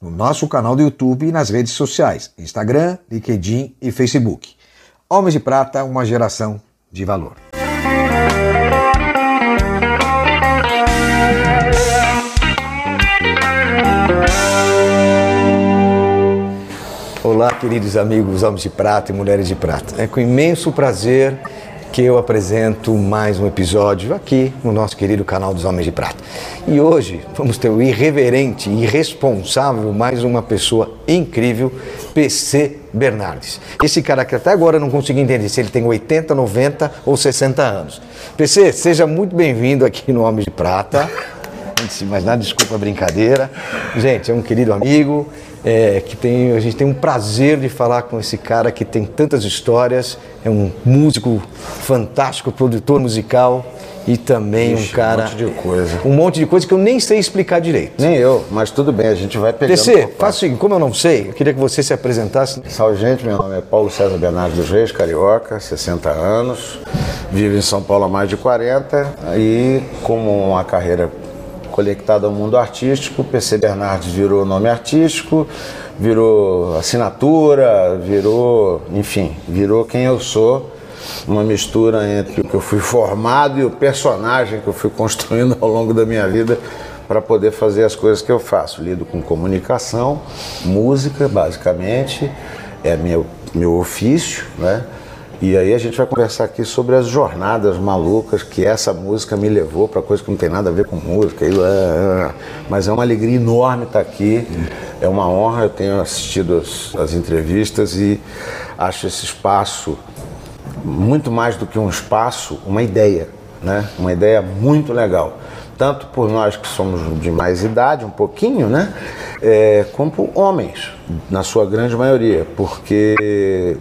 no nosso canal do YouTube e nas redes sociais, Instagram, LinkedIn e Facebook. Homens de Prata, uma geração de valor. Olá, queridos amigos Homens de Prata e Mulheres de Prata. É com imenso prazer que eu apresento mais um episódio aqui no nosso querido canal dos Homens de Prata. E hoje vamos ter o irreverente irresponsável, mais uma pessoa incrível, PC Bernardes. Esse cara que até agora eu não consegui entender se ele tem 80, 90 ou 60 anos. PC, seja muito bem-vindo aqui no Homens de Prata. Antes de mais nada, desculpa a brincadeira. Gente, é um querido amigo, é, que tem, a gente tem um prazer de falar com esse cara que tem tantas histórias, é um músico fantástico, produtor musical e também Ixi, um cara. Um monte de coisa. Um monte de coisa que eu nem sei explicar direito. Nem eu, mas tudo bem, a gente vai pegando. TC, por faça o seguinte, como eu não sei, eu queria que você se apresentasse. Salve, gente, meu nome é Paulo César Bernardes dos Reis, carioca, 60 anos, vivo em São Paulo há mais de 40 e como uma carreira conectada ao mundo artístico, PC Bernardes virou nome artístico, virou assinatura, virou, enfim, virou quem eu sou, uma mistura entre o que eu fui formado e o personagem que eu fui construindo ao longo da minha vida para poder fazer as coisas que eu faço. Lido com comunicação, música, basicamente, é meu, meu ofício, né? E aí a gente vai conversar aqui sobre as jornadas malucas que essa música me levou para coisa que não tem nada a ver com música. Mas é uma alegria enorme estar aqui. É uma honra. Eu tenho assistido as, as entrevistas e acho esse espaço muito mais do que um espaço, uma ideia, né? Uma ideia muito legal. Tanto por nós que somos de mais idade, um pouquinho, né? É, como por homens, na sua grande maioria, porque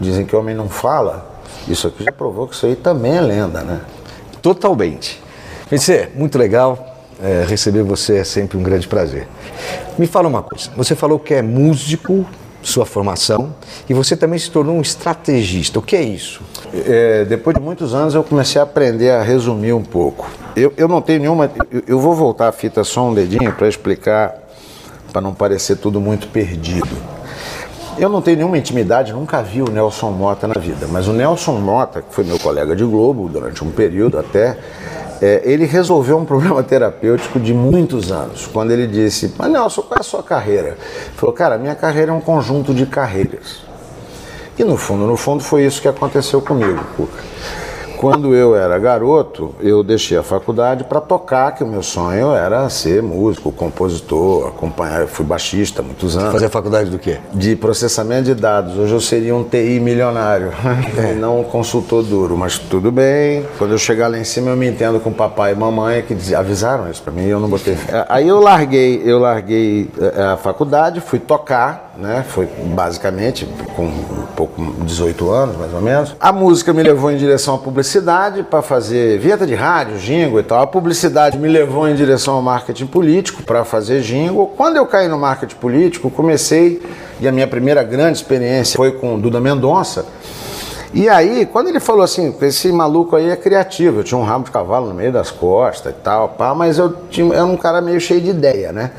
dizem que homem não fala, isso aqui já provou que isso aí também é lenda, né? Totalmente. PC, muito legal. É, receber você é sempre um grande prazer. Me fala uma coisa. Você falou que é músico, sua formação, e você também se tornou um estrategista. O que é isso? É, depois de muitos anos eu comecei a aprender a resumir um pouco. Eu, eu não tenho nenhuma. Eu, eu vou voltar a fita só um dedinho para explicar, para não parecer tudo muito perdido. Eu não tenho nenhuma intimidade, nunca vi o Nelson Mota na vida, mas o Nelson Mota, que foi meu colega de Globo durante um período até, é, ele resolveu um problema terapêutico de muitos anos, quando ele disse: Mas Nelson, qual é a sua carreira? Ele falou: Cara, minha carreira é um conjunto de carreiras. E no fundo, no fundo, foi isso que aconteceu comigo, Cuca. Quando eu era garoto, eu deixei a faculdade para tocar, que o meu sonho era ser músico, compositor, acompanhar. Eu fui baixista há muitos anos. Fazer faculdade do quê? De processamento de dados. Hoje eu seria um TI milionário, é. não um consultor duro, mas tudo bem. Quando eu chegar lá em cima, eu me entendo com papai e mamãe que avisaram isso para mim e eu não botei. Aí eu larguei, eu larguei a faculdade, fui tocar, né? Foi basicamente com um pouco 18 anos, mais ou menos. A música me levou em direção à publicidade para fazer vinheta de rádio, jingle e tal. A publicidade me levou em direção ao marketing político para fazer jingle. Quando eu caí no marketing político, comecei, e a minha primeira grande experiência foi com Duda Mendonça. E aí, quando ele falou assim, esse maluco aí é criativo, eu tinha um rabo de cavalo no meio das costas e tal, pá, mas eu, tinha, eu era um cara meio cheio de ideia, né?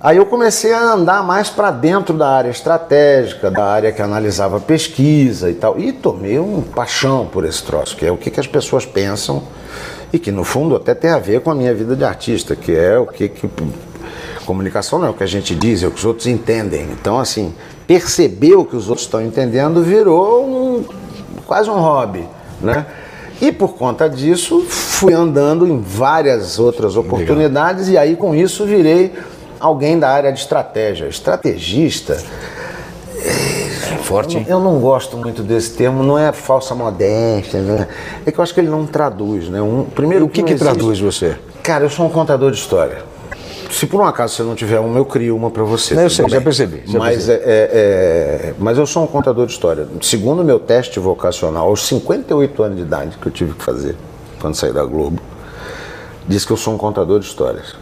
Aí eu comecei a andar mais para dentro da área estratégica, da área que analisava pesquisa e tal. E tomei um paixão por esse troço, que é o que, que as pessoas pensam e que no fundo até tem a ver com a minha vida de artista, que é o que, que comunicação não é o que a gente diz, é o que os outros entendem. Então assim, perceber o que os outros estão entendendo virou um, quase um hobby, né? E por conta disso, fui andando em várias outras oportunidades Legal. e aí com isso virei alguém da área de estratégia. Estrategista. É forte. Eu, eu, não gosto muito desse termo, não é falsa modéstia, né? É que eu acho que ele não traduz, né? Um, primeiro, o que, que, que traduz você? Cara, eu sou um contador de história. se por um acaso você não tiver uma, eu crio uma para você. Não, eu sei, já percebi, já mas, é, é- é- mas eu sou um contador de história. Segundo o meu teste vocacional, aos 58 anos de idade que eu tive que fazer quando saí da Globo, diz que eu sou um contador de histórias.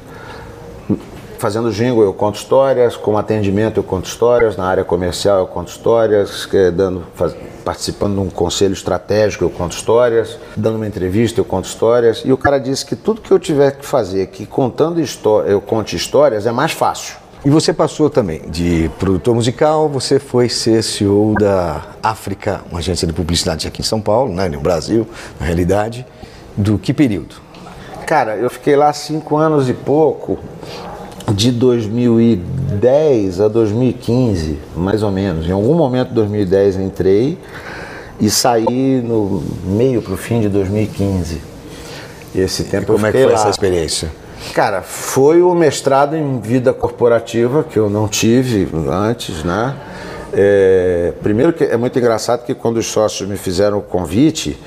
Fazendo jingle eu conto histórias, como atendimento eu conto histórias, na área comercial eu conto histórias, dando, faz- participando de um conselho estratégico eu conto histórias, dando uma entrevista eu conto histórias. E o cara disse que tudo que eu tiver que fazer, que contando história, eu conte histórias, é mais fácil. E você passou também de produtor musical, você foi ser CEO da África, uma agência de publicidade aqui em São Paulo, né, no Brasil, na realidade. Do que período? Cara, eu fiquei lá cinco anos e pouco, de 2010 a 2015, mais ou menos. Em algum momento de 2010 eu entrei e saí no meio para o fim de 2015. E esse tempo Como eu é que foi lá. essa experiência? Cara, foi o mestrado em vida corporativa que eu não tive antes, né? É, primeiro que é muito engraçado que quando os sócios me fizeram o convite,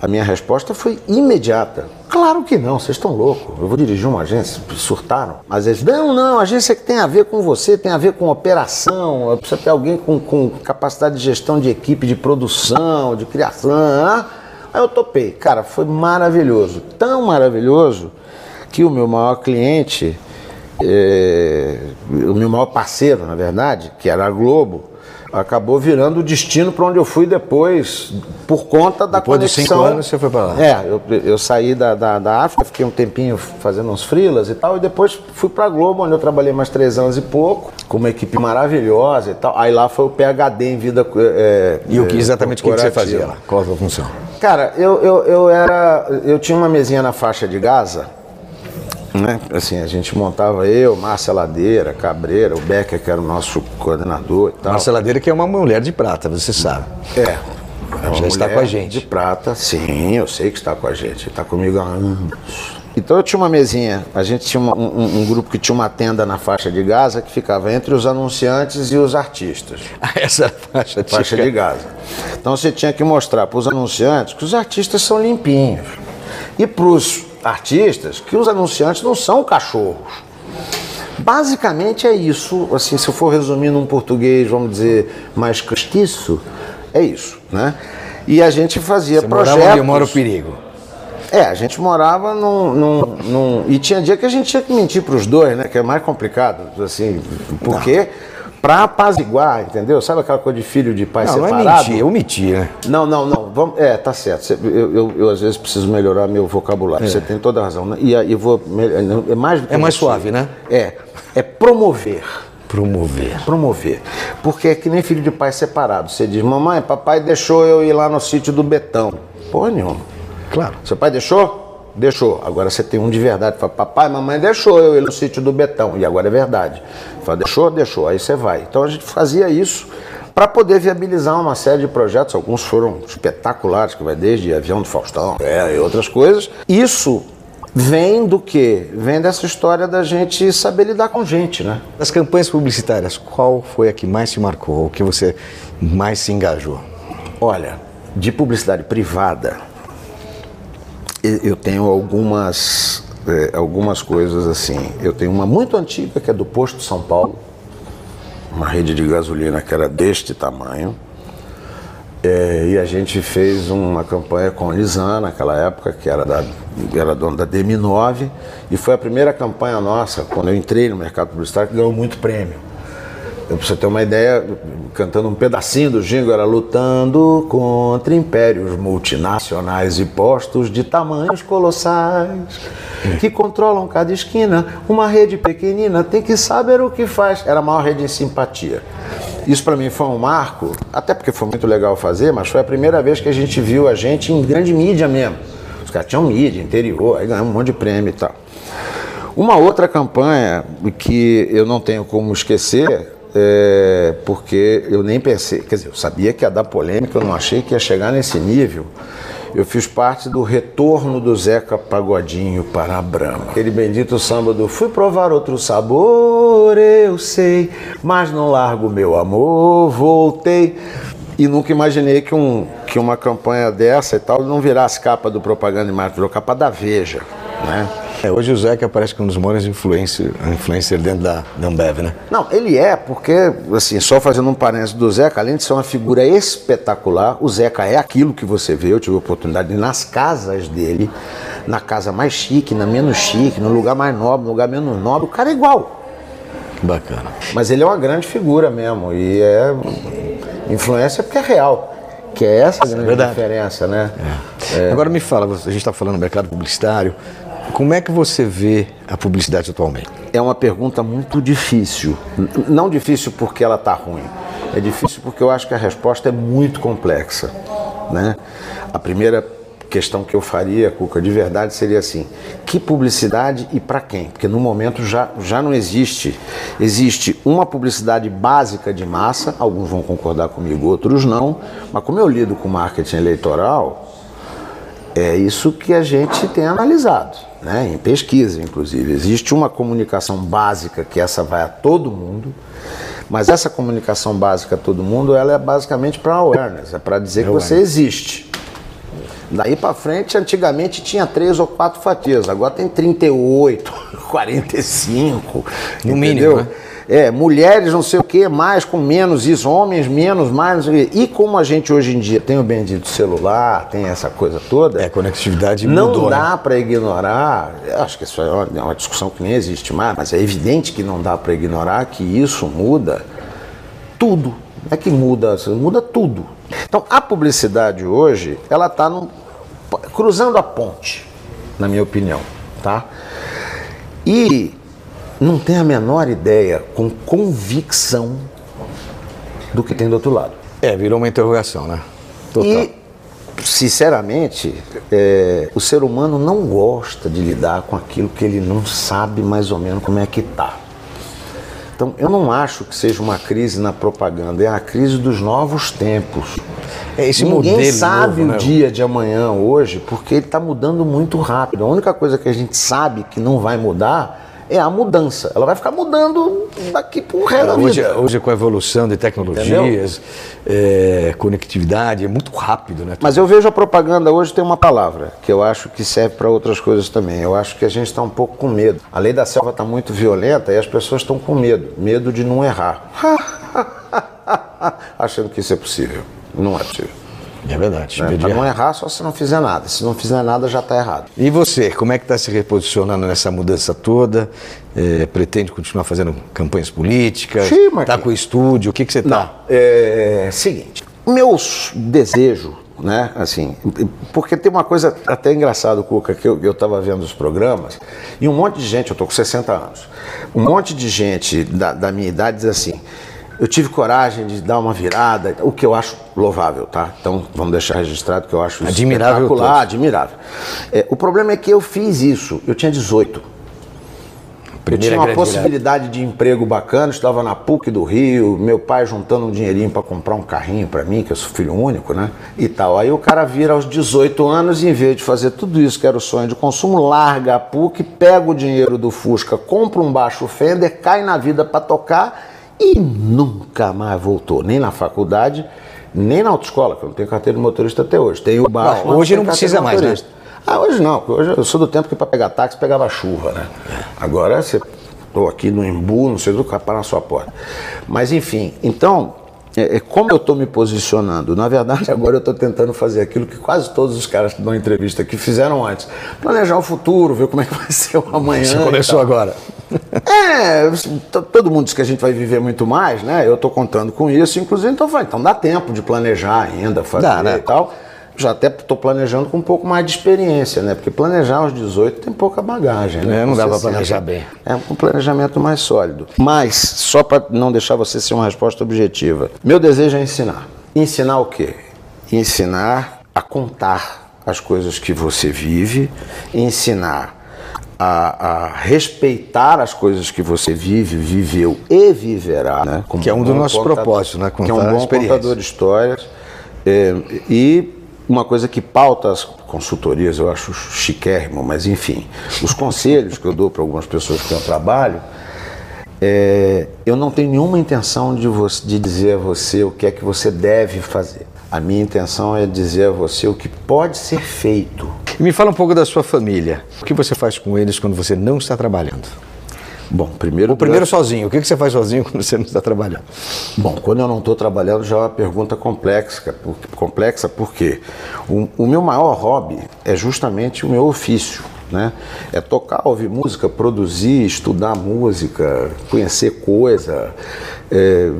a minha resposta foi imediata. Claro que não, vocês estão loucos. Eu vou dirigir uma agência, surtaram. Mas eles, não, não, agência que tem a ver com você, tem a ver com operação, precisa ter alguém com, com capacidade de gestão de equipe, de produção, de criação. Aí eu topei. Cara, foi maravilhoso. Tão maravilhoso que o meu maior cliente, é, o meu maior parceiro, na verdade, que era a Globo, acabou virando o destino para onde eu fui depois, por conta da Depois conexão. cinco anos, você foi pra lá. É, eu, eu saí da, da, da África, fiquei um tempinho fazendo uns freelas e tal, e depois fui para a Globo, onde eu trabalhei mais três anos e pouco, com uma equipe maravilhosa e tal. Aí lá foi o PHD em vida. É, E o que é, exatamente o que você fazia lá? Qual a sua função? Cara, eu, eu, eu era. Eu tinha uma mesinha na faixa de Gaza, né? Assim, a gente montava eu, Márcia Ladeira, Cabreira, o Becker, que era o nosso coordenador e tal. Marceladeira, que é uma mulher de prata, você sabe. É. uma Já está com a gente. De prata, sim, eu sei que está com a gente. Está comigo há anos. Então eu tinha uma mesinha, a gente tinha um, um- um grupo que tinha uma tenda na faixa de Gaza que ficava entre os anunciantes e os artistas. Essa faixa, faixa típica. de Gaza. Então você tinha que mostrar para os anunciantes que os artistas são limpinhos. E para os artistas que os anunciantes não são cachorros. Basicamente é isso, assim, se eu for resumir num português, vamos dizer, mais castiço, é isso, né? E a gente fazia Você projetos. morava onde mora o perigo. É, a gente morava num, num- num- E tinha dia que a gente tinha que mentir para os dois, né? Que é mais complicado, assim, porque para apaziguar, entendeu? Sabe aquela coisa de filho de pai Não, não é separado? mentir, é omitir, né? Não, não, não. Vamos, é, tá certo. Eu, eu, eu, às vezes preciso melhorar meu vocabulário. Você tem toda a razão. né? E aí eu vou. mel- É mais do que É mais mentir. suave, né? É. É promover. Promover. Promover. Porque é que nem filho de pai separado. Você diz, mamãe, papai deixou eu ir lá no sítio do Betão. Porra nenhuma. Claro. Seu pai deixou? Deixou. Agora você tem um de verdade. Fala, papai, mamãe deixou eu ir no sítio do Betão. E agora é verdade. Fala, deixou? Deixou. Aí você vai. Então a gente fazia isso para poder viabilizar uma série de projetos. Alguns foram espetaculares, que vai desde Avião do Faustão é, e outras coisas. Isso vem do quê? Vem dessa história da gente saber lidar com gente, né? Das campanhas publicitárias, qual foi a que mais te marcou, o que você mais se engajou? Olha, de publicidade privada, eu tenho algumas, eh, algumas coisas assim. Eu tenho uma muito antiga, que é do Posto São Paulo, uma rede de gasolina que era deste tamanho. Eh, e a gente fez uma campanha com a Lisan naquela época, que era, da, era dona da DM9, e foi a primeira campanha nossa, quando eu entrei no mercado publicitário, que ganhou muito prêmio. Pra você ter uma ideia, cantando um pedacinho do jingle, era lutando contra impérios multinacionais e postos de tamanhos colossais que controlam cada esquina. Uma rede pequenina tem que saber o que faz. Era a maior rede em simpatia. Isso para mim foi um marco, até porque foi muito legal fazer, mas foi a primeira vez que a gente viu a gente em grande mídia mesmo. Os caras tinham mídia, interior, aí ganhamos um monte de prêmio e tal. Uma outra campanha que eu não tenho como esquecer, é, porque eu nem pensei, quer dizer, eu sabia que ia dar polêmica, eu não achei que ia chegar nesse nível. Eu fiz parte do retorno do Zeca Pagodinho para a Brahma. Aquele bendito samba do Fui provar outro sabor, eu sei, mas não largo meu amor, voltei. E nunca imaginei que, um, que uma campanha dessa e tal não virasse capa do Propaganda e Marketing, virou capa da Veja, né? É, hoje o Zeca parece que é um dos maiores influencer, influencer dentro da, da Ambev, né? Não, ele é, porque, assim, só fazendo um parênteses do Zeca, além de ser uma figura espetacular, o Zeca é aquilo que você vê. Eu tive a oportunidade de ir nas casas dele, na casa mais chique, na menos chique, no lugar mais nobre, no lugar menos nobre, o cara é igual. Que bacana. Mas ele é uma grande figura mesmo, e é influência porque é real. Que é essa a grande diferença, né? É. Agora me fala, a gente está falando do mercado publicitário, como é que você vê a publicidade atualmente? É uma pergunta muito difícil. Não difícil porque ela está ruim. É difícil porque eu acho que a resposta é muito complexa. Né? A primeira questão que eu faria, Cuca, de verdade seria assim: que publicidade e para quem? Porque no momento já, já não existe. Existe uma publicidade básica de massa, alguns vão concordar comigo, outros não, mas como eu lido com marketing eleitoral, é isso que a gente tem analisado, né? em pesquisa, inclusive. Existe uma comunicação básica que essa vai a todo mundo, mas essa comunicação básica a todo mundo, ela é basicamente para awareness, é para dizer que você existe. Daí para frente, antigamente tinha três ou quatro fatias, agora tem 38, 45. No mínimo, entendeu? né? É, mulheres não sei o que, mais com menos isso, homens menos, mais. E como a gente hoje em dia tem o bendito celular, tem essa coisa toda, É, a conectividade não mudou, né? dá para ignorar, acho que isso é uma, é uma discussão que nem existe mais, mas é evidente que não dá para ignorar que isso muda tudo. Não é que muda, muda tudo. Então a publicidade hoje, ela está cruzando a ponte, na minha opinião, tá? E não tem a menor ideia, com convicção, do que tem do outro lado. É, virou uma interrogação, né? Total. E, sinceramente, é, o ser humano não gosta de lidar com aquilo que ele não sabe mais ou menos como é que tá. Então, eu não acho que seja uma crise na propaganda, é a crise dos novos tempos. É esse Ninguém modelo sabe novo, o né? dia de amanhã hoje, porque ele está mudando muito rápido. A única coisa que a gente sabe que não vai mudar é a mudança. Ela vai ficar mudando daqui para o resto da Hoje, vida. hoje, com a evolução de tecnologias, é, conectividade, é muito rápido, né? Mas eu vejo a propaganda hoje tem uma palavra que eu acho que serve para outras coisas também. Eu acho que a gente está um pouco com medo. A lei da selva está muito violenta e as pessoas estão com medo medo de não errar. Achando que isso é possível. Não é possível. É verdade. Né? Para não errar. errar, só se não fizer nada. Se não fizer nada, já está errado. E você, como é que está se reposicionando nessa mudança toda? É, pretende continuar fazendo campanhas políticas? Sim, Marquinhos. Está com o estúdio? O que, que você está? É, seguinte, meu desejo, né, assim, porque tem uma coisa até engraçada, Cuca, que eu estava vendo os programas, e um monte de gente, eu estou com 60 anos, um monte de gente da, da minha idade diz assim, eu tive coragem de dar uma virada, o que eu acho louvável, tá? Então vamos deixar registrado que eu acho Admirável espetacular, admirável. É, o problema é que eu fiz isso, eu tinha 18. Eu Primeira tinha uma possibilidade de emprego bacana, estava na PUC do Rio, meu pai juntando um dinheirinho para comprar um carrinho para mim, que eu sou filho único, né? E tal. Aí o cara vira aos 18 anos e em vez de fazer tudo isso que era o sonho de consumo, larga a PUC, pega o dinheiro do Fusca, compra um baixo Fender, cai na vida para tocar e nunca mais voltou, nem na faculdade, nem na autoescola, que eu não tenho carteira de motorista até hoje. Tenho o baixo, Não, hoje não precisa mais, né? Ah, hoje não, porque hoje eu sou do tempo que para pegar táxi pegava chuva, né? Agora você estou aqui no Embu, não sei do que para na sua porta. Mas enfim, então, é, é como eu estou me posicionando? Na verdade, agora eu estou tentando fazer aquilo que quase todos os caras que dão entrevista aqui fizeram antes. Planejar o futuro, ver como é que vai ser o amanhã. Você começou agora. É, todo mundo diz que a gente vai viver muito mais, né? Eu estou contando com isso, inclusive, então, falei, então dá tempo de planejar ainda, fazer Dá, né? e tal. Já até estou planejando com um pouco mais de experiência, né? Porque planejar aos 18 tem pouca bagagem, né? É, não dá 60. planejar bem. É um planejamento mais sólido. Mas, só para não deixar você ser uma resposta objetiva, meu desejo é ensinar. Ensinar o quê? Ensinar a contar as coisas que você vive, ensinar a, a respeitar as coisas que você vive, viveu e viverá. Né? Que é um dos bom nossos contador- propósitos, né? Que é um Contar bom contador de histórias. É, e uma coisa que pauta as consultorias, eu acho chiquérrimo, mas enfim, os conselhos que eu dou para algumas pessoas que eu trabalho, é, eu não tenho nenhuma intenção de, você, de dizer a você o que é que você deve fazer. A minha intenção é dizer a você o que pode ser feito. E me fala um pouco da sua família. O que você faz com eles quando você não está trabalhando? Bom, primeiro. O primeiro sozinho. O que você faz sozinho quando você não está trabalhando? Bom, quando eu não estou trabalhando já é uma pergunta complexa, complexa porque o, o meu maior hobby é justamente o meu ofício. Né? É tocar, ouvir música, produzir, estudar música, conhecer coisa, é,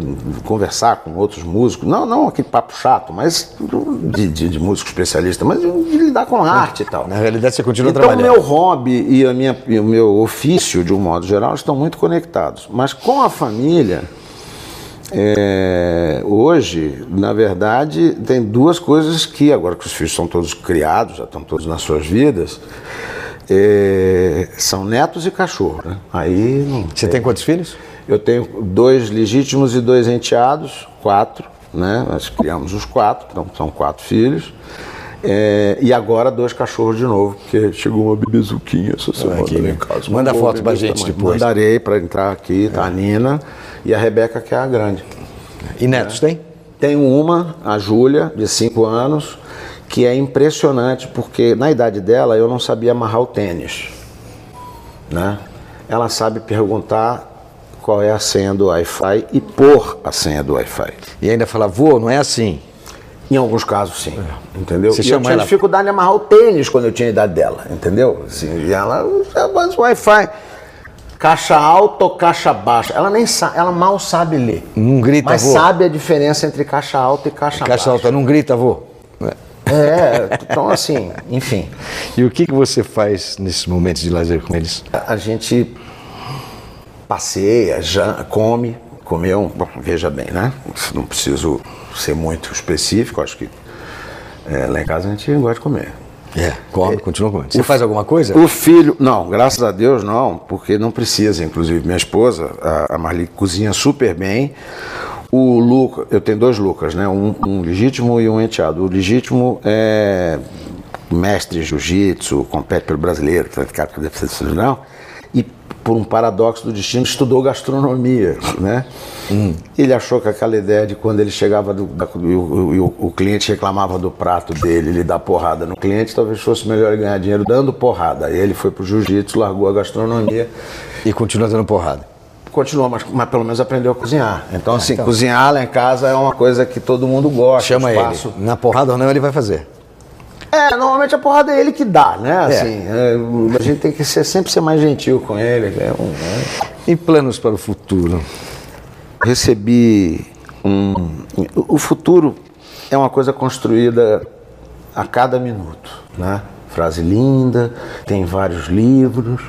conversar com outros músicos. Não, não aquele papo chato, mas de, de, de músico especialista, mas de, de, lidar com arte e tal. Na realidade, você continua então, trabalhando. Então, o meu hobby e, a minha, e o meu ofício, de um modo geral, estão muito conectados. Mas com a família. É, hoje, na verdade, tem duas coisas que, agora que os filhos são todos criados, já estão todos nas suas vidas, é, são netos e cachorro. Né? Aí não Você tem quantos filhos? Eu tenho dois legítimos e dois enteados, quatro, né? Nós criamos os quatro, então são quatro filhos. É, e agora dois cachorros de novo, porque chegou uma bebezuquinha essa semana aqui, em casa. Manda foto pra gente tamanho. depois. Mandarei para entrar aqui, tá? A Nina e a Rebeca, que é a grande. E netos tem? Tenho uma, a Júlia, de cinco anos, que é impressionante, porque na idade dela eu não sabia amarrar o tênis. Né? Ela sabe perguntar qual é a senha do Wi-Fi e pôr a senha do Wi-Fi. E ainda fala, vô, não é assim. Em alguns casos, sim. É. Entendeu? Você e eu tinha ela... dificuldade em amarrar o tênis quando eu tinha a idade dela, entendeu? Assim, e ela, mas o Wi-Fi. Caixa alta ou caixa baixa? Ela nem sabe, ela mal sabe ler. Não grita, mas vô. sabe a diferença entre caixa alta e caixa, Caixa baixa. alta, não grita, vô. É, então assim, enfim. E o que, que você faz nesses momentos de lazer com eles? A gente passeia, já come, comeu, bom, veja bem, né? Não preciso ser muito específico, acho que é, lá em casa a gente gosta de comer. É, come, continua comendo. Você faz alguma coisa? O filho, não, graças a Deus não, porque não precisa. Inclusive, minha esposa, a, a Marli, cozinha super bem. O Lucas, eu tenho dois Lucas, né? Um, um legítimo e um enteado. O legítimo é mestre em jiu-jitsu, compete pelo brasileiro, cara que deve ser não. E por um paradoxo do destino, estudou gastronomia, né? Hum. Ele achou que aquela ideia de quando ele chegava do, da, e, o, o, o, cliente reclamava do prato dele, ele dar porrada no cliente, talvez fosse melhor ganhar dinheiro dando porrada. Aí ele foi pro jiu-jitsu, largou a gastronomia. E continua dando porrada continua, mas, mas, pelo menos aprendeu a cozinhar. Então, assim, então. cozinhar lá em casa é uma coisa que todo mundo gosta. Chama ele. Na porrada ou não, ele vai fazer. É, normalmente a porrada é ele que dá, né? Assim, é. É, a gente tem que ser, sempre ser mais gentil com ele. É um, né? E planos para o futuro? Recebi um. O futuro é uma coisa construída a cada minuto, né? Frase linda, tem vários livros.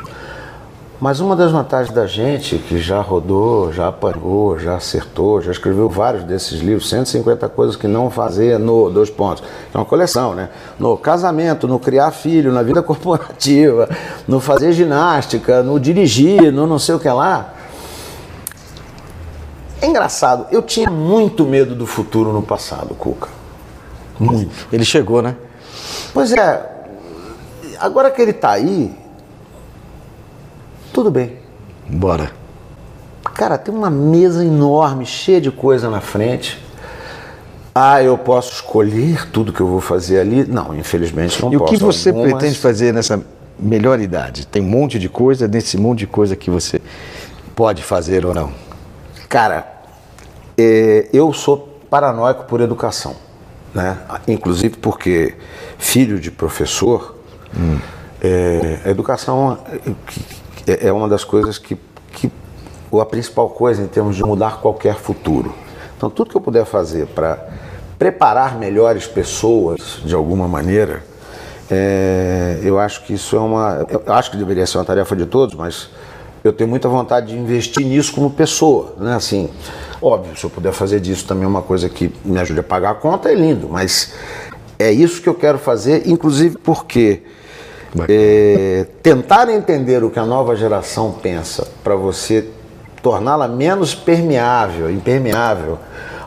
Mas uma das vantagens da gente, que já rodou, já apanhou, já acertou, já escreveu vários desses livros, 150 coisas que não fazer no dois pontos. É uma coleção, né? No casamento, no criar filho, na vida corporativa, no fazer ginástica, no dirigir, no não sei o que lá. É engraçado, eu tinha muito medo do futuro no passado, Cuca. Muito. Ele chegou, né? Pois é. Agora que ele está aí, tudo bem. Bora. Cara, tem uma mesa enorme, cheia de coisa na frente. Ah, eu posso escolher tudo que eu vou fazer ali? Não, infelizmente não e posso. E o que você Algumas... pretende fazer nessa melhor idade? Tem um monte de coisa, nesse monte de coisa que você pode fazer ou não? Cara, é, eu sou paranoico por educação. Né? Inclusive porque filho de professor, hum. é, a educação é, é uma das coisas que, que, ou a principal coisa em termos de mudar qualquer futuro. Então, tudo que eu puder fazer para preparar melhores pessoas de alguma maneira, é, eu acho que isso é uma. Eu acho que deveria ser uma tarefa de todos, mas eu tenho muita vontade de investir nisso como pessoa, né? Assim, óbvio, se eu puder fazer disso também uma coisa que me ajude a pagar a conta, é lindo, mas é isso que eu quero fazer, inclusive porque é, tentar entender o que a nova geração pensa para você torná-la menos permeável, impermeável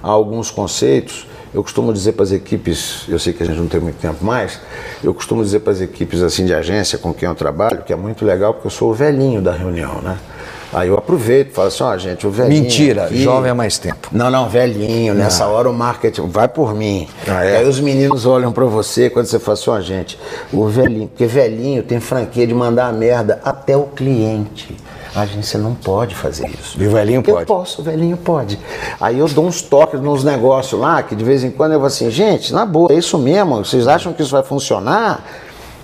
a alguns conceitos. Eu costumo dizer para as equipes, eu sei que a gente não tem muito tempo mais, eu costumo dizer para as equipes assim de agência com quem eu trabalho, que é muito legal porque eu sou o velhinho da reunião, né? Aí eu aproveito, falo assim, ó, gente, o velhinho. Mentira, aqui- jovem há mais tempo. Não, não, velhinho. Nessa hora o marketing vai por mim. Ah, é? Aí os meninos olham pra você quando você fala assim, ó, gente, o velhinho, porque velhinho tem franquia de mandar a merda até o cliente. A agência não pode fazer isso. E o velhinho Eu pode? posso, o velhinho pode. Aí eu dou uns toques nos negócios lá, que de vez em quando eu vou assim, gente, na boa, é isso mesmo? Vocês acham que isso vai funcionar?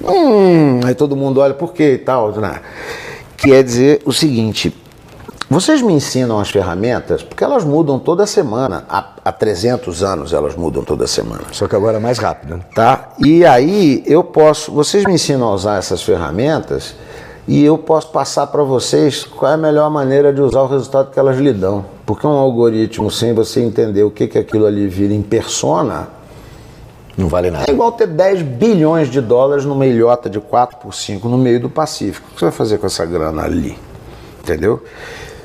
Hum, aí todo mundo olha, por quê e tal, né? Quer dizer o seguinte, vocês me ensinam as ferramentas, porque elas mudam toda semana. Há, há 300 anos elas mudam toda semana Só que agora é mais rápido. né? tá? E aí eu posso, vocês me ensinam a usar essas ferramentas e eu posso passar para vocês qual é a melhor maneira de usar o resultado que elas lhe dão. Porque um algoritmo sem você entender o que que aquilo ali vira em persona, Não vale nada. é igual ter 10 bilhões de dólares numa ilhota de 4 por 5 no meio do Pacífico. O que você vai fazer com essa grana ali? Entendeu?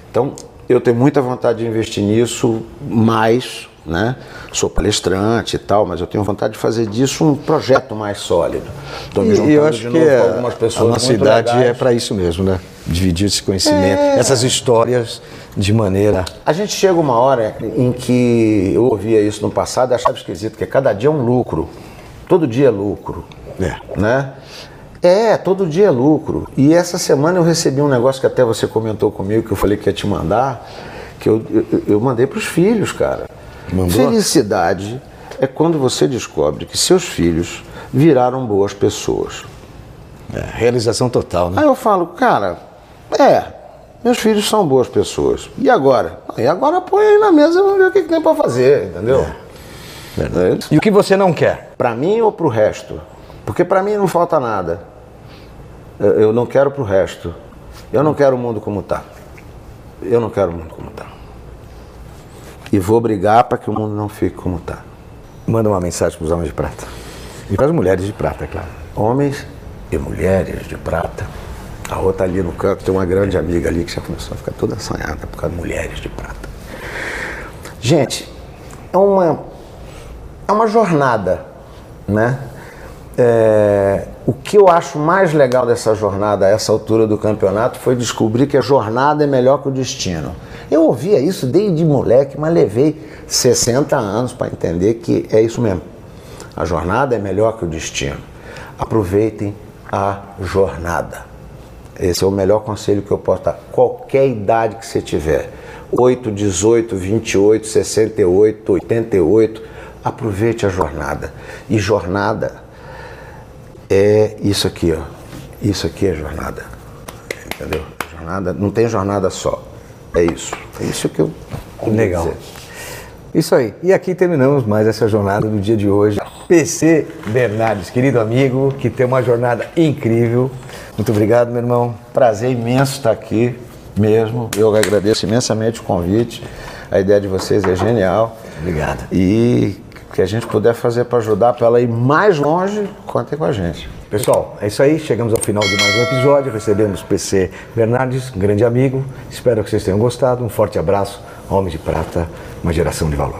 Então, eu tenho muita vontade de investir nisso mais, né? Sou palestrante e tal, mas eu tenho vontade de fazer disso um projeto mais sólido. Estou me E juntando eu acho de que novo a, com algumas pessoas a nossa idade legais. é para isso mesmo, né? Dividir esse conhecimento, essas histórias de maneira. A gente chega uma hora em que eu ouvia isso no passado e achava esquisito, que cada dia é um lucro. Todo dia é lucro. É. Né? É, todo dia é lucro. E essa semana eu recebi um negócio que até você comentou comigo, que eu falei que ia te mandar, que eu, eu, eu mandei para os filhos, cara. Mandou? Felicidade é quando você descobre que seus filhos viraram boas pessoas. é, realização total, né? Aí eu falo, cara, é, meus filhos são boas pessoas. E agora? E agora põe aí na mesa e vamos ver o que, que tem para fazer, entendeu? É. E o que você não quer? Para mim ou para o resto? Porque para mim não falta nada. Eu, eu não quero para o resto. Eu não quero o mundo como está. Eu não quero o mundo como está. E vou brigar para que o mundo não fique como está. Manda uma mensagem para os homens de prata. E para as mulheres de prata, é claro. Homens e mulheres de prata. A outra ali no canto tem uma grande amiga ali que já começou a ficar toda assanhada por causa de mulheres de prata. Gente, é uma, é uma jornada, né? É, o que eu acho mais legal dessa jornada a essa altura do campeonato foi descobrir que a jornada é melhor que o destino. Eu ouvia isso desde moleque, mas levei 60 anos para entender que é isso mesmo. A jornada é melhor que o destino. Aproveitem a jornada. Esse é o melhor conselho que eu posso dar. Qualquer idade que você tiver, 8, 18, 28, 68, 88, aproveite a jornada. E jornada é isso aqui, ó. Isso aqui é jornada. Entendeu? Jornada, não tem jornada só. É isso. É isso que eu Legal. dizer. Isso aí. E aqui terminamos mais essa jornada do dia de hoje. PC Bernardes, querido amigo, que tem uma jornada incrível. Muito obrigado, meu irmão. Prazer imenso estar aqui mesmo. Eu agradeço imensamente o convite. A ideia de vocês é genial. Obrigado. E o que a gente puder fazer para ajudar para ela ir mais longe, contem com a gente. Pessoal, é isso aí. Chegamos ao final de mais um episódio. Recebemos PC Bernardes, um grande amigo. Espero que vocês tenham gostado. Um forte abraço. Homem de Prata, uma geração de valor.